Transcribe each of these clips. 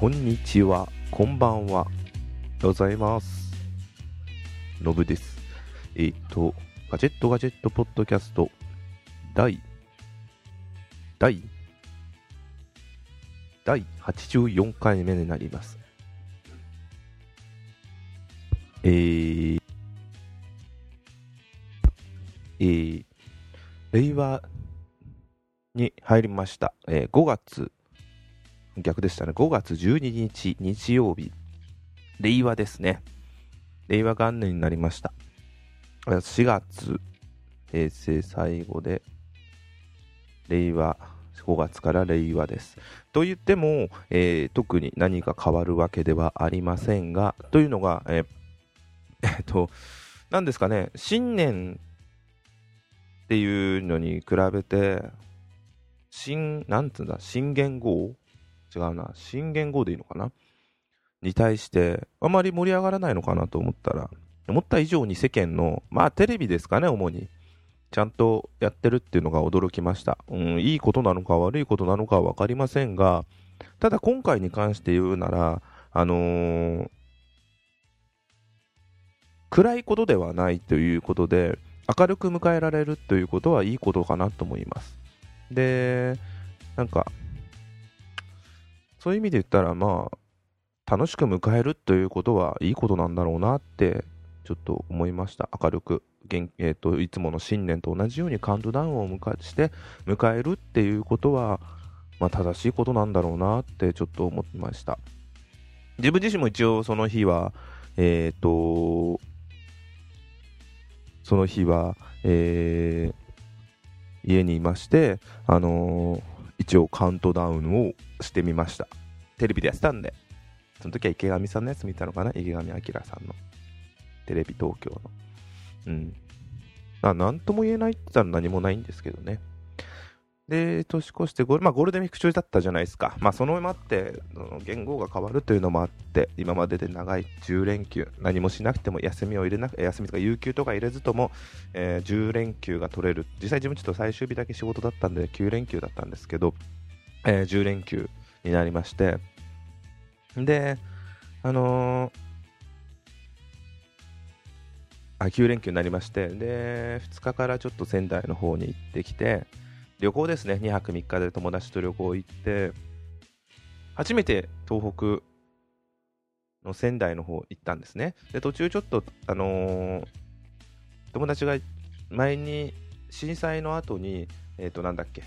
こんにちは、こんばんは。ございます。のぶです。えっ、と、ガジェットガジェットポッドキャスト、第、第、第84回目になります。えー、えー、令和に入りました。えー5月、逆でしたね。5月12日、日曜日。令和ですね。令和元年になりました。4月、平成最後で、令和、5月から令和です。と言っても、えー特に何か変わるわけではありませんが、というのが、えー えっと、なんですかね、新年っていうのに比べて、新、なんつうんだ、新元号違うな、新元号でいいのかな？に対して、あまり盛り上がらないのかなと思ったら、思った以上に世間の、まあテレビですかね、主に。ちゃんとやってるっていうのが驚きました。うん、いいことなのか悪いことなのかは分かりませんが、ただ今回に関して言うなら、あのー暗いことではないということで、明るく迎えられるということはいいことかなと思います。で、なんか、そういう意味で言ったら、まあ、楽しく迎えるということはいいことなんだろうなって、ちょっと思いました。明るく、えー、といつもの新年と同じようにカウントダウンを迎えして迎えるっていうことは、まあ、正しいことなんだろうなってちょっと思いました。自分自身も一応その日は、えっ、と、その日は、えー家にいまして、あのー一応カウントダウンをしてみました。テレビでやってたんで、その時は池上さんのやつ見たのかな？池上彰さんの。テレビ東京の。うん。まあ、何とも言えないって言ったら何もないんですけどね。で、年越してゴール、まあ、ゴールデンウィーク中だったじゃないですか。まあ、そのもあって、その言語が変わるというのもあって、今までで長い10連休、何もしなくても休みを入れなく、休みとか有給とか入れずとも、えー10連休が取れる。実際自分ちょっと最終日だけ仕事だったんで9連休だったんですけど、えー10連休になりまして、で、あのーあ9連休になりまして、で、2日からちょっと仙台の方に行ってきて、旅行ですね、2泊3日で友達と旅行行って、初めて東北の仙台の方行ったんですね。で、途中ちょっと、あのー友達が前に震災の後に、えっ、と、なんだっけ、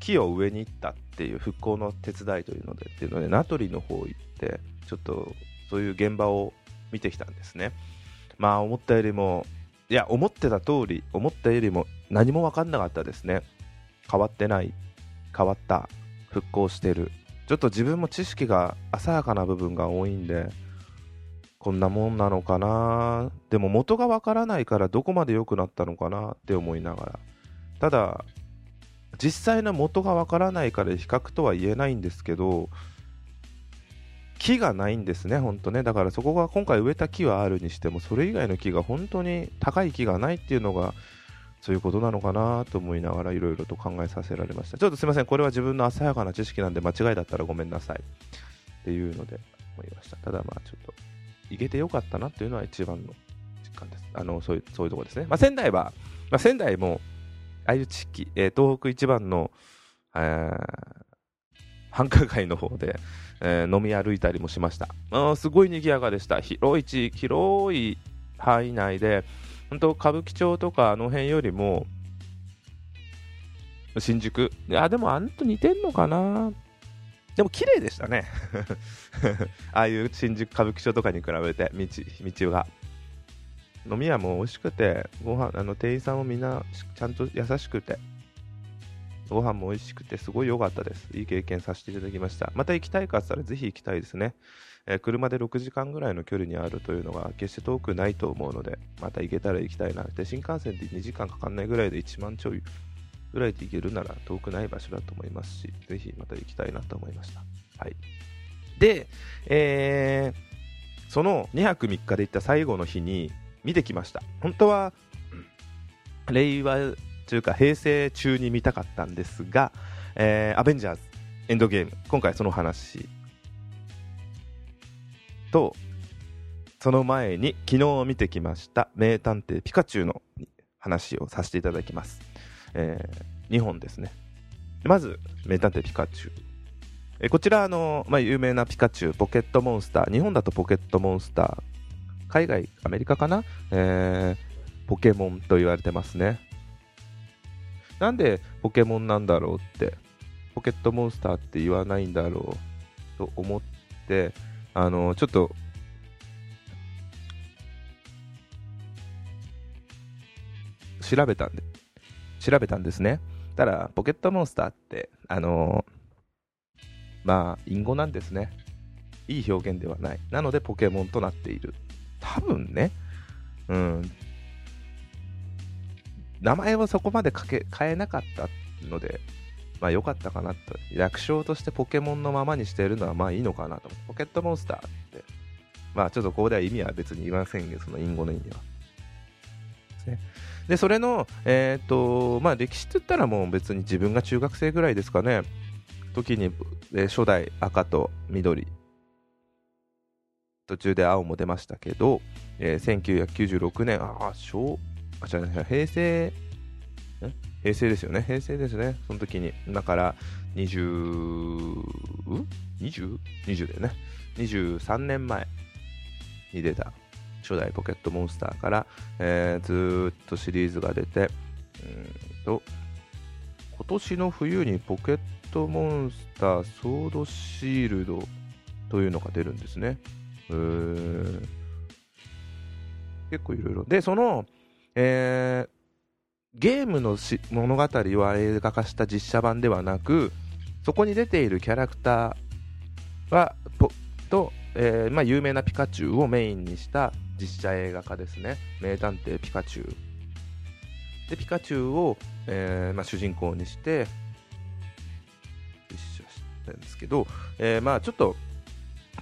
木を植えに行ったっていう復興の手伝いというので、っていうので、名取の方行って、ちょっとそういう現場を見てきたんですね。まあ、思ったよりも、いや、思ってた通り、思ったよりも何も分かんなかったですね。変わってない、変わった、復興してる。ちょっと自分も知識が浅はかな部分が多いんで、こんなもんなのかなでも元がわからないからどこまで良くなったのかなって思いながらただ実際の元がわからないから比較とは言えないんですけど木がないんですね本当ねだからそこが今回植えた木はあるにしてもそれ以外の木が本当に高い木がないっていうのがそういうことなのかなと思いながらいろいろと考えさせられましたちょっとすいませんこれは自分の浅はかな知識なんで間違いだったらごめんなさいっていうので思いましたただまあちょっと行けてよかったなっていうのは一番の実感です。あのそういうそういうところですね。まあ、仙台は、まあ、仙台も、ああいう地域、えー東北一番の、繁華街の方で、えー飲み歩いたりもしました。あーすごい賑やかでした。広い地域、広い範囲内で、本当歌舞伎町とかあの辺よりも、新宿、いや、でもあんと似てんのかなでも綺麗でしたね。ああいう新宿歌舞伎町とかに比べて道道が飲み屋も美味しくてご飯あの店員さんもみんなしちゃんと優しくてご飯も美味しくてすごい良かったです。いい経験させていただきました。また行きたいかって言ったらぜひ行きたいですね、えー車で6時間ぐらいの距離にあるというのが決して遠くないと思うのでまた行けたら行きたいな。で新幹線で2時間かかんないぐらいで1万ちょいぐらいで行けるなら遠くない場所だと思いますしぜひまた行きたいなと思いました。はい。で、えーその2泊3日で行った最後の日に見てきました。本当は令和というか平成中に見たかったんですが、えーアベンジャーズエンドゲーム今回その話とその前に昨日見てきました名探偵ピカチュウの話をさせていただきます、えー、2本ですね。まず名探偵ピカチュウ。えこちらあの、まあ、有名なピカチュウポケットモンスター。日本だとポケットモンスター。海外アメリカかな、えー、ポケモンと言われてますね。なんでポケモンなんだろうってポケットモンスターって言わないんだろうと思ってあのちょっと調べたんで、調べたんですね。ただ、ポケットモンスターって、あの、まあ、隠語なんですね。いい表現ではない。なので、ポケモンとなっている。多分ね、うん。名前をそこまでけ変えなかったので、まあ良かったかなと。略称としてポケモンのままにしているのはまあいいのかなと。ポケットモンスターって。まあちょっとここでは意味は別に言いませんけど、その隠語の意味は。ね。で、それの、えっ、ー、と、まあ歴史って言ったらもう別に自分が中学生ぐらいですかね。時に、えー、初代赤と緑。途中で青も出ましたけど、えー、1996年、ああ、小、あ、違う、平成、平成ですよね。平成ですね。その時に。だから、20、20?20 20だよね。23年前に出た初代ポケットモンスターから、えー、ずっとシリーズが出て、うんと、今年の冬にポケットモンスターソードシールドというのが出るんですね。結構いろいろ。で、その、えー、ゲームの物語は映画化した実写版ではなく、そこに出ているキャラクターは、と、えー、まあ、有名なピカチュウをメインにした実写映画化ですね。名探偵ピカチュウ。で、ピカチュウを、えー、まあ、主人公にして、実写したんですけど、えー、まあちょっと、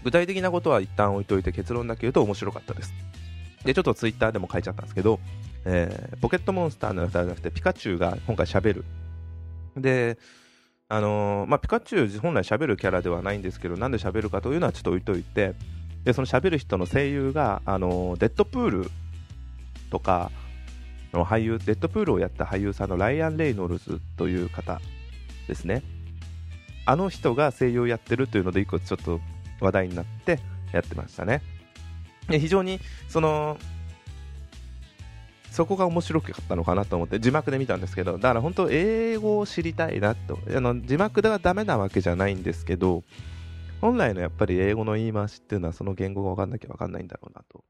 具体的なことは一旦置いといて結論だけ言うと面白かったです。で、ちょっとツイッターでも書いちゃったんですけど、えー、ポケットモンスターの歌じゃなくてピカチュウが今回喋る。で、あのー、まあ、ピカチュウ本来喋るキャラではないんですけど、なんで喋るかというのはちょっと置いといて、で、その喋る人の声優が、あのー、デッドプールとかの俳優、デッドプールをやった俳優さんのライアン・レイノルズという方ですね。あの人が声優をやってるというので、一個ちょっと話題になってやってましたね。で非常に、その、そこが面白かったのかなと思って字幕で見たんですけど、だから本当英語を知りたいなと。あの字幕ではダメなわけじゃないんですけど、本来のやっぱり英語の言い回しっていうのはその言語が分かんなきゃ分かんないんだろうなと。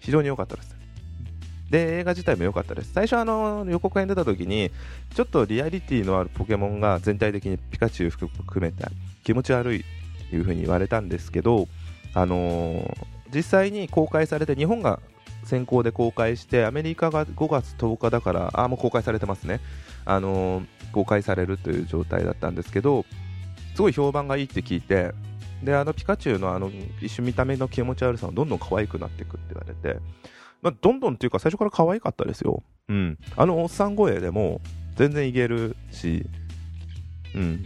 非常に良かったです。で、映画自体も良かったです。最初あの予告編出た時に、ちょっとリアリティのあるポケモンが全体的にピカチュウ含めて気持ち悪いという風に言われたんですけど、あのー、実際に公開されて日本が先行で公開してアメリカが5月10日だからあもう公開されてますね、あのー、公開されるという状態だったんですけどすごい評判がいいって聞いてであのピカチュウのあの一瞬見た目の気持ち悪さがどんどん可愛くなっていくって言われて、まあ、どんどんっていうか最初から可愛かったですよ、うん、あのおっさん声でも全然いけるし、うん、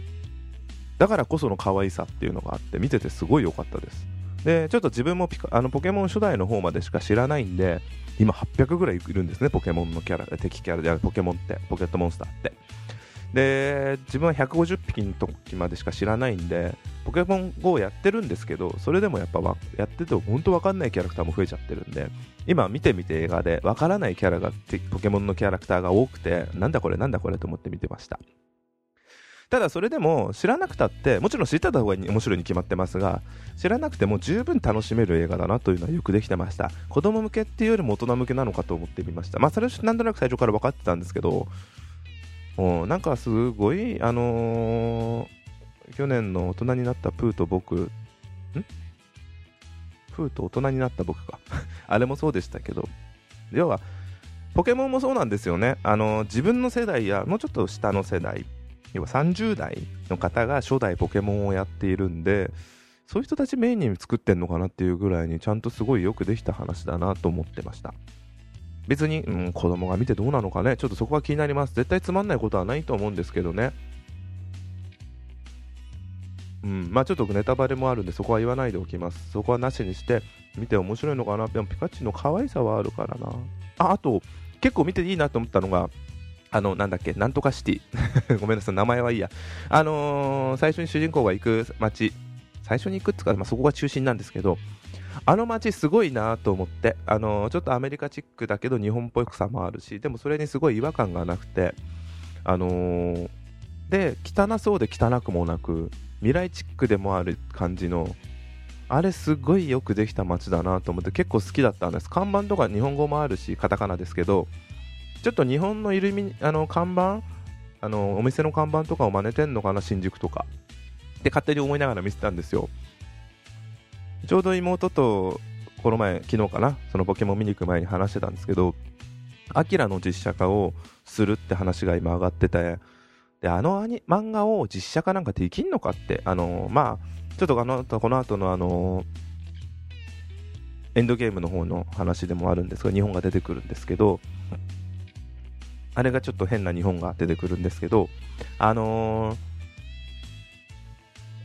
だからこその可愛さっていうのがあって見ててすごい良かったです。でちょっと自分もあのポケモン初代の方までしか知らないんで今800ぐらいいるんですねポケモンのキャラ敵キャラであるポケモンってポケットモンスターって。で自分は150匹の時までしか知らないんでポケモン GO やってるんですけどそれでもやっぱやってて本当わかんないキャラクターも増えちゃってるんで今見てみて映画でわからないキャラがポケモンのキャラクターが多くてなんだこれなんだこれと思って見てました。ただそれでも知らなくたってもちろん知ってた方が面白いに決まってますが知らなくても十分楽しめる映画だなというのはよくできてました。子供向けっていうよりも大人向けなのかと思ってみました。まあそれはなんとなく最初から分かってたんですけどなんかすごいあのー、去年の大人になったプーと僕ん？プーと大人になった僕か。あれもそうでしたけど。要はポケモンもそうなんですよね。あのー、自分の世代やもうちょっと下の世代。要は30代の方が初代ポケモンをやっているんで、そういう人たちメインに作ってんのかなっていうぐらいにちゃんとすごいよくできた話だなと思ってました。別に、うん、子供が見てどうなのかね、ちょっとそこは気になります。絶対つまんないことはないと思うんですけどね。うん、まあちょっとネタバレもあるんでそこは言わないでおきますそこはなしにして見て面白いのかなでもピカチュウの可愛さはあるからなああと結構見ていいなと思ったのがあのなんだっけなんとかシティ。ごめんなさい名前はいいや。あのー最初に主人公が行く街。最初に行くっつうか、まあ、そこが中心なんですけどあの街すごいなと思って、あのーちょっとアメリカチックだけど日本っぽくさもあるしでもそれにすごい違和感がなくて。あのーで汚そうで汚くもなく未来チックでもある感じのあれすごいよくできた街だなと思って結構好きだったんです。看板とか日本語もあるしカタカナですけどちょっと日本のイルミあの看板？あのお店の看板とかを真似てんのかな新宿とか。って勝手に思いながら見てたんですよ。ちょうど妹とこの前昨日かなそのポケモン見に行く前に話してたんですけどアキラの実写化をするって話が今上がっててであのアニ漫画を実写化なんかできんのかってあのまあちょっとあのこの後のあのエンドゲームの方の話でもあるんですが日本が出てくるんですけどあれがちょっと変な日本が出てくるんですけどあのー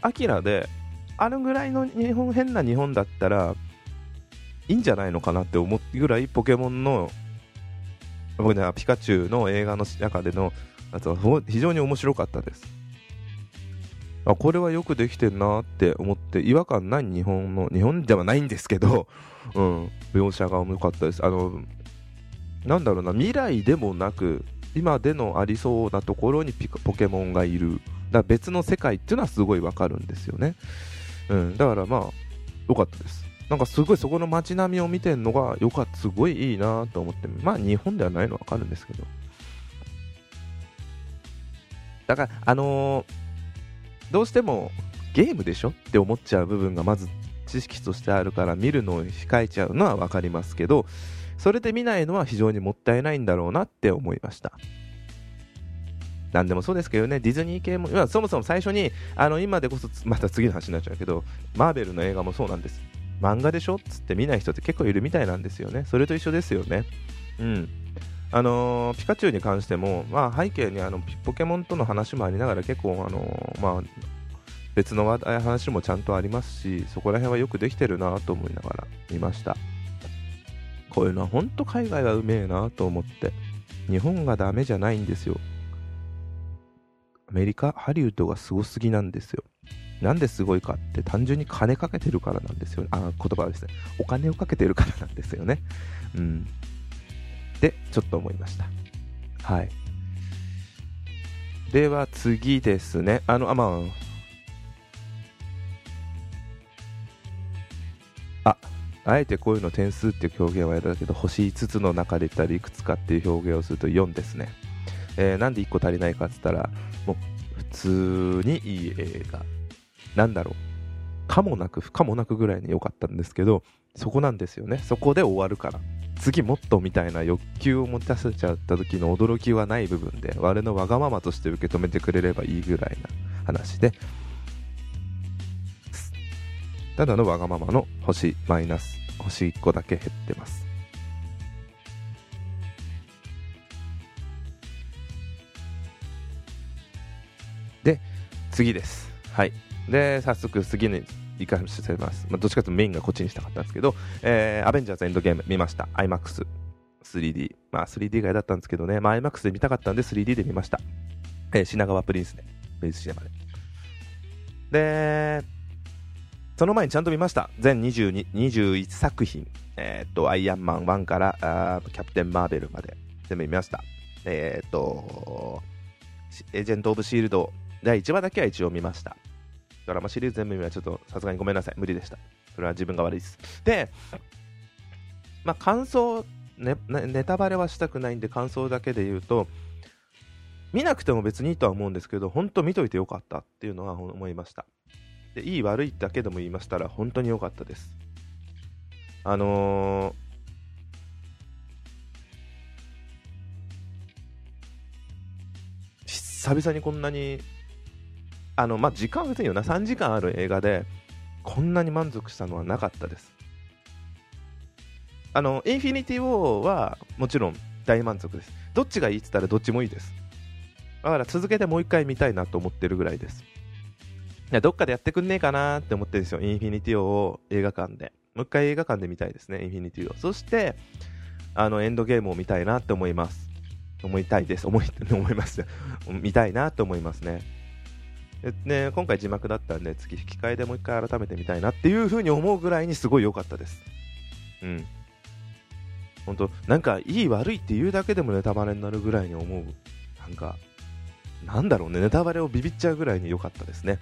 アキラであのぐらいの日本変な日本だったらいいんじゃないのかなって思うぐらいポケモンの僕ねピカチュウの映画の中でのあとほ非常に面白かったです。あこれはよくできてんなって思って違和感ない日本の日本ではないんですけど、うん、描写が面白かったです。あのなんだろうな未来でもなく今でのありそうなところにピカポケモンがいる。だ別の世界っていうのはすごいわかるんですよね、うん、だからまあ良かったです。なんかすごいそこの街並みを見てるのがよかった。すごいいいなと思って。まあ日本ではないのわかるんですけど。だからあのーどうしてもゲームでしょって思っちゃう部分がまず知識としてあるから見るのを控えちゃうのは分かりますけどそれで見ないのは非常にもったいないんだろうなって思いました。なんでもそうですけどねディズニー系もそもそも最初にあの今でこそまた次の話になっちゃうけどマーベルの映画もそうなんです。漫画でしょっつって見ない人って結構いるみたいなんですよね。それと一緒ですよね。うん。あのーピカチュウに関しても、まあ、背景にあのポケモンとの話もありながら結構、あのーまあ、別の話題話もちゃんとありますしそこら辺はよくできてるなと思いながら見ました。こういうのは本当海外はうめえなと思って日本がダメじゃないんですよ。アメリカハリウッドがすごすぎなんですよ。なんですごいかって単純に金かけてるからなんですよ。ねあ言葉ですね。お金をかけてるからなんですよね。うん。ってちょっと思いました。はい。では次ですね。あのあまあ。ああえてこういうの点数っていう表現はやだけど星5つの中で言ったらいくつかっていう表現をすると4ですね、えーなんで1個足りないかって言ったらもう普通にいい映画。なんだろう。かもなく不可もなくぐらいに良かったんですけどそこなんですよね。そこで終わるから。次もっとみたいな欲求を持たせちゃった時の驚きはない部分で我のわがままとして受け止めてくれればいいぐらいな話で、ただのわがままの星マイナス星1個だけ減ってます。で次です。はい。で早速次に行かせます、まあ、どっちかというとメインがこっちにしたかったんですけど、えーアベンジャーズエンドゲーム見ました。iMAX3D まあ 3D 外だったんですけどね、まあ、iMAX で見たかったんで 3D で見ました、えー品川プリンスでベースシネマで。でその前にちゃんと見ました。全22 21作品。えーっとアイアンマン1からキャプテン・マーベルまで。全部見ました。えーっとエージェント・オブ・シールド。第1話だけは一応見ました。ドラマシリーズ全部見はちょっとさすがにごめんなさい。無理でした。それは自分が悪いです。でまあ感想ネタバレはしたくないんで感想だけで言うと見なくても別にいいとは思うんですけど本当見といてよかったっていうのは思いました。でいい悪いだけでも言いましたら本当に良かったです。あのー久々にこんなにあのまあ時間は別によな3時間ある映画でこんなに満足したのはなかったです。あのインフィニティ・ウォーはもちろん大満足です。どっちがいいって言ったらどっちもいいです。だから続けてもう一回見たいなと思ってるぐらいです。やどっかでやってくんねえかなって思ってるんですよ、インフィニティを映画館で。もう一回映画館で見たいですね、インフィニティを。そして、あの、エンドゲームを見たいなって思います。思いたいです。思い、思います。見たいなって思いますね。ね、今回字幕だったんで、次引き換えでもう一回改めて見たいなっていう風に思うぐらいにすごい良かったです。うん。本当なんかいい悪いって言うだけでもネタバレになるぐらいに思う。なんか、なんだろうね、ネタバレをビビっちゃうぐらいに良かったですね。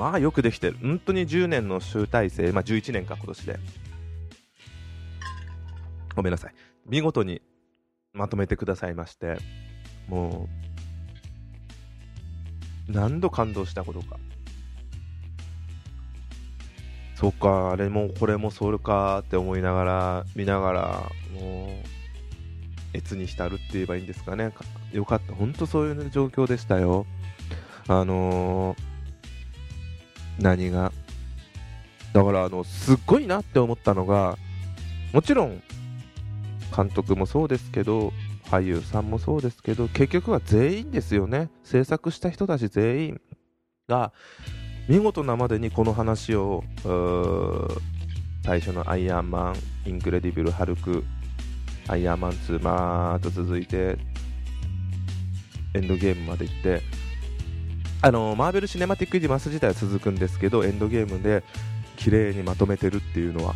まあよくできてる。本当に10年の集大成、まあ11年か今年で。ごめんなさい。見事にまとめてくださいまして、もう、何度感動したことか。そっか、あれもこれもそれかって思いながら、見ながら、もう、越に浸るって言えばいいんですかね。よかった。本当そういう状況でしたよ。あのー、何が。だから、あの、すっごいなって思ったのが、もちろん、監督もそうですけど俳優さんもそうですけど結局は全員ですよね制作した人たち全員が見事なまでにこの話を最初のアイアンマンインクレディブル・ハルクアイアンマン2まーっと続いてエンドゲームまで行ってあのマーベル・シネマティック・ユニバース自体は続くんですけどエンドゲームで綺麗にまとめてるっていうのは。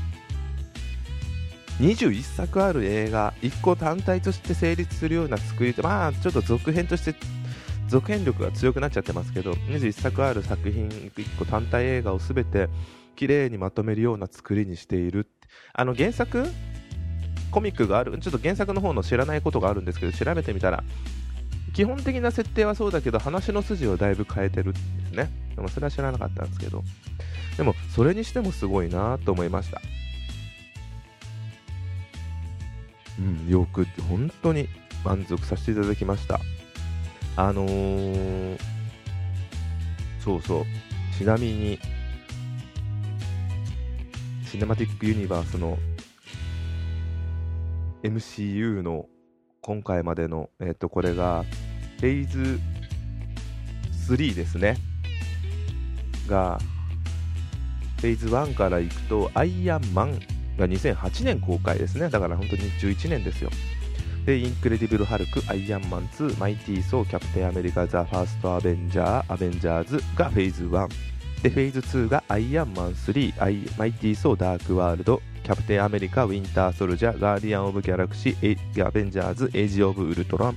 21作ある映画1個単体として成立するような作りまあちょっと続編として続編力が強くなっちゃってますけど21作ある作品1個単体映画を全て綺麗にまとめるような作りにしている。あの原作？コミックがある？ちょっと原作の方の知らないことがあるんですけど調べてみたら基本的な設定はそうだけど話の筋をだいぶ変えてるんですね。でもそれは知らなかったんですけど。でもそれにしてもすごいなと思いました。うん、よく本当に満足させていただきました。あのー、そうそう。ちなみにシネマティックユニバースの MCU の今回までの、えっ、と、これがフェーズ3ですねがフェーズ1からいくとアイアンマンが2008年公開ですね。だから本当に11年ですよ。で、インクレディブル・ハルク、アイアンマン2、マイティー・ソー、キャプテン・アメリカ、ザ・ファースト・アベンジャー、アベンジャーズがフェーズ1。で、フェーズ2がアイアンマン3、アイマイティー・ソー、ダーク・ワールド、キャプテン・アメリカ、ウィンター・ソルジャー、ガーディアン・オブ・ギャラクシー、アベンジャーズ、エイジ・オブ・ウルトラン、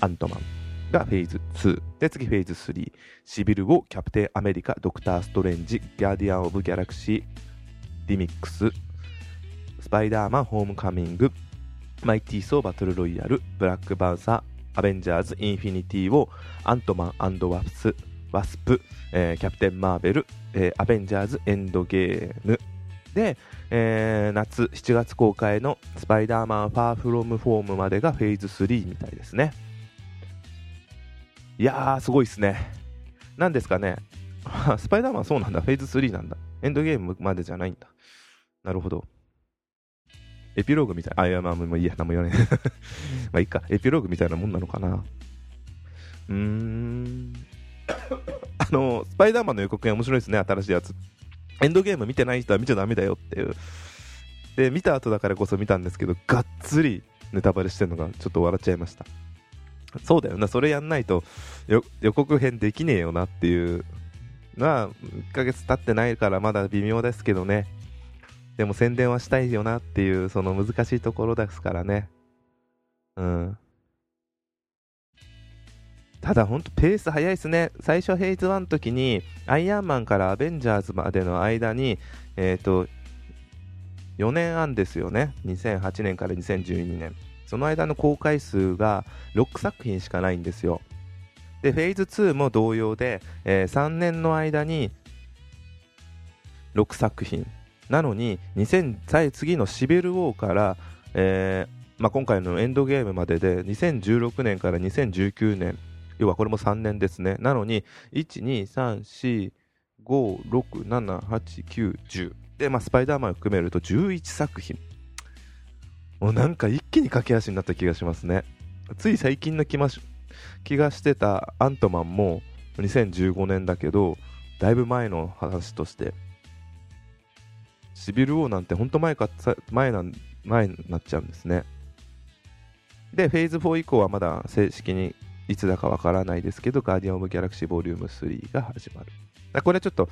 アントマン。がフェーズ2。で、次フェーズ3。シビル・ウォー、キャプテン・アメリカ、ドクター・ストレンジ、ガーディアン・オブ・ギャラクシー、リミックス、スパイダーマンホームカミング、マイティーソーバトルロイヤル、ブラックパンサー、アベンジャーズ、インフィニティ・ウォー、アントマンワスワスプ、えー、キャプテン・マーベル、えー、アベンジャーズ・エンドゲームで、えー、夏7月公開のスパイダーマンファーフロムホームまでがフェーズ3みたいですねいやーすごいっすね何ですかね スパイダーマンそうなんだフェーズ3なんだエンドゲームまでじゃないんだなるほどエピローグみたいな、あ、いや、まあ、もういいや、何も言わない。まあいいか、エピローグみたいなもんなのかな。うーん。あの、スパイダーマンの予告編面白いですね、新しいやつ。エンドゲーム見てない人は見ちゃダメだよっていう。で、見た後だからこそ見たんですけど、がっつりネタバレしてるのがちょっと笑っちゃいました。そうだよな、それやんないと予告編できねえよなっていうのは、1ヶ月経ってないからまだ微妙ですけどね。でも宣伝はしたいよなっていう、その難しいところですからね。うん。ただ本当ペース早いですね。最初フェイズ1の時に、アイアンマンからアベンジャーズまでの間に、えっ、ー、と、4年あんですよね。2008年から2012年。その間の公開数が6作品しかないんですよ。で、フェーズ2も同様で、えー、3年の間に6作品。なのに2000次のシビル・ウォーから、えーまあ、今回のエンドゲームまでで2016年から2019年。要はこれも3年ですね。なのに12345678910で、まあ、スパイダーマンを含めると11作品もうなんか一気に駆け足になった気がしますね。つい最近の気まし気がしてたアントマンも2015年だけどだいぶ前の話としてシビル王なんて本当前か前な前になっちゃうんですね。でフェーズ4以降はまだ正式にいつだかわからないですけどガーディアン・オブ・ギャラクシーボリューム3が始まる。これちょっと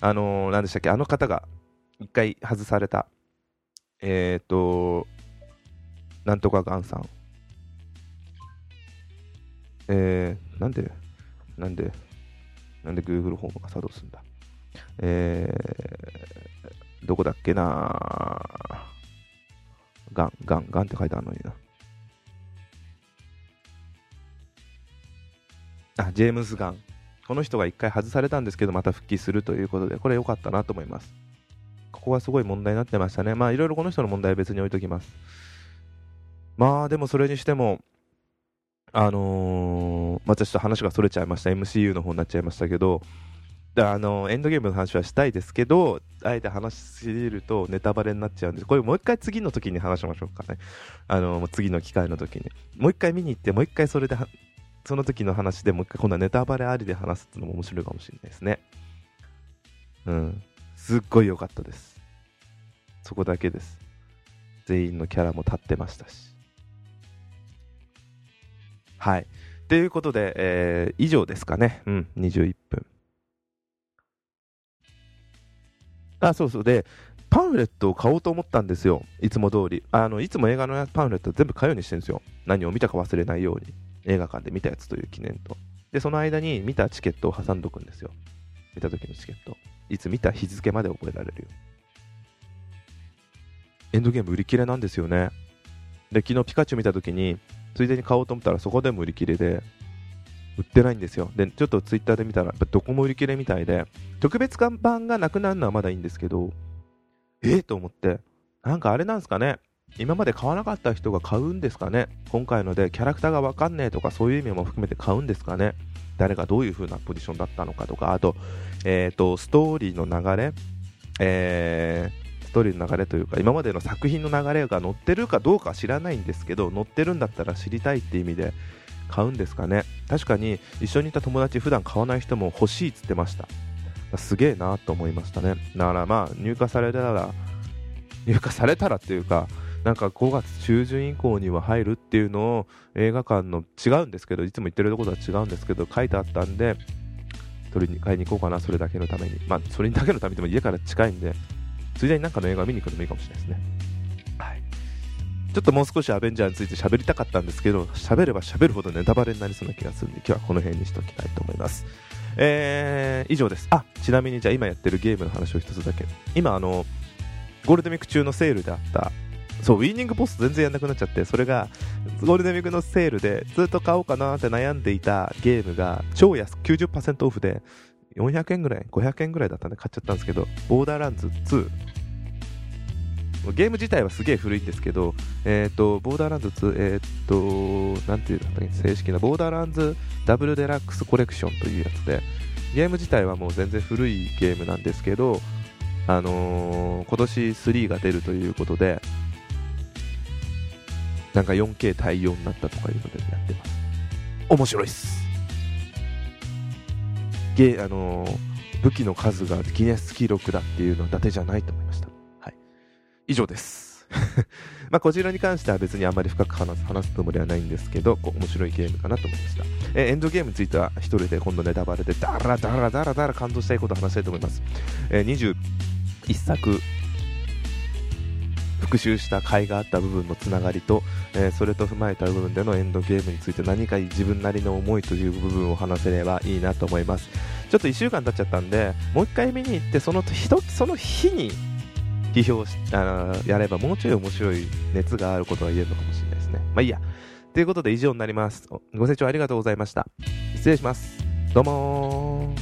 あのー、何でしたっけ？あの方が一回外された。えっ、ー、となんとかガンさんえー、なんでなんでなんで Google ホームが作動するんだえー、どこだっけなガン、ガン、ガンって書いてあるのにな。あ、ジェームズ・ガン。この人が一回外されたんですけど、また復帰するということで、これ良かったなと思います。ここはすごい問題になってましたね。まあ、いろいろこの人の問題は別に置いときます。まあ、でもそれにしても、あのー、またちょっと話がそれちゃいました。MCU の方になっちゃいましたけど、あのエンドゲームの話はしたいですけど、あえて話しすぎるとネタバレになっちゃうんで、これもう一回次の時に話しましょうかね。あの次の機会の時に。もう一回見に行って、もう一回それで、その時の話でもう一回今度はネタバレありで話すっていうのも面白いかもしれないですね。うん。すっごい良かったです。そこだけです。全員のキャラも立ってましたし。はい。ということで、えー、以上ですかね。うん、21分。あ、そうそう。で、パンフレットを買おうと思ったんですよ。いつも通り。あの、いつも映画のパンフレット全部買うようにしてるんですよ。何を見たか忘れないように。映画館で見たやつという記念と。で、その間に見たチケットを挟んどくんですよ。見た時のチケット。いつ見た日付まで覚えられるよ。エンドゲーム売り切れなんですよね。で、昨日ピカチュウ見た時に、ついでに買おうと思ったらそこでも売り切れで、売ってないんですよ。で、ちょっとツイッターで見たら、どこも売り切れみたいで、特別版がなくなるのはまだいいんですけど、え、と思って、なんかあれなんですかね、今まで買わなかった人が買うんですかね、今回のでキャラクターがわかんねえとか、そういう意味も含めて買うんですかね、誰がどういう風なポジションだったのかとか、あと、えっ、ー、と、ストーリーの流れ、えー、ストーリーの流れというか、今までの作品の流れが載ってるかどうか知らないんですけど、載ってるんだったら知りたいって意味で、買うんですかね。確かに一緒にいた友達普段買わない人も欲しいっつってました。すげえなと思いましたね。だからまあ入荷されたら入荷されたらっていうかなんか5月中旬以降には入るっていうのを映画館の違うんですけどいつも言ってるところとは違うんですけど書いてあったんで取りに買いに行こうかなそれだけのために。まあそれだけのためにも家から近いんでついでになんかの映画見に行くのもいいかもしれないですねはいちょっともう少しアベンジャーについて喋りたかったんですけど、喋れば喋るほどネタバレになりそうな気がするんで、今日はこの辺にしておきたいと思います。えー、以上です。あ、ちなみにじゃあ今やってるゲームの話を一つだけ。今あの、ゴールデンウィーク中のセールであった、そう、ウィーニングポスト全然やんなくなっちゃって、それが、ゴールデンウィークのセールでずっと買おうかなって悩んでいたゲームが、超安、90%オフで、400円ぐらい、500円ぐらいだったんで買っちゃったんですけど、ボーダーランズ2、ゲーム自体はすげえ古いんですけど、えっ、ー、と、ボーダーランズ2、えっ、ー、と、なんていうんだっけ、正式な、ボーダーランズダブルデラックスコレクションというやつで、ゲーム自体はもう全然古いゲームなんですけど、あのー、今年3が出るということで、なんか 4K 対応になったとかいうのでやってます。面白いっす。ゲあの、武器の数がギネス記録だっていうのは伊達じゃないと思いました。はい。以上です。まあこちらに関しては別にあまり深く話す話すつもりはないんですけど、面白いゲームかなと思いました。えー、エンドゲームについては1人で今度ネタバレでダラダラダラダラ感動したいことを話したいと思います。えー、21作復習した甲斐があった部分のつながりと、えー、それと踏まえた部分でのエンドゲームについて何か自分なりの思いという部分を話せればいいなと思いますちょっと1週間経っちゃったんでもう1回見に行ってそのその日に批評しあやればもうちょい面白い熱があることが言えるのかもしれないですね。まあいいや。ということで以上になります。ご清聴ありがとうございました。失礼します。どうも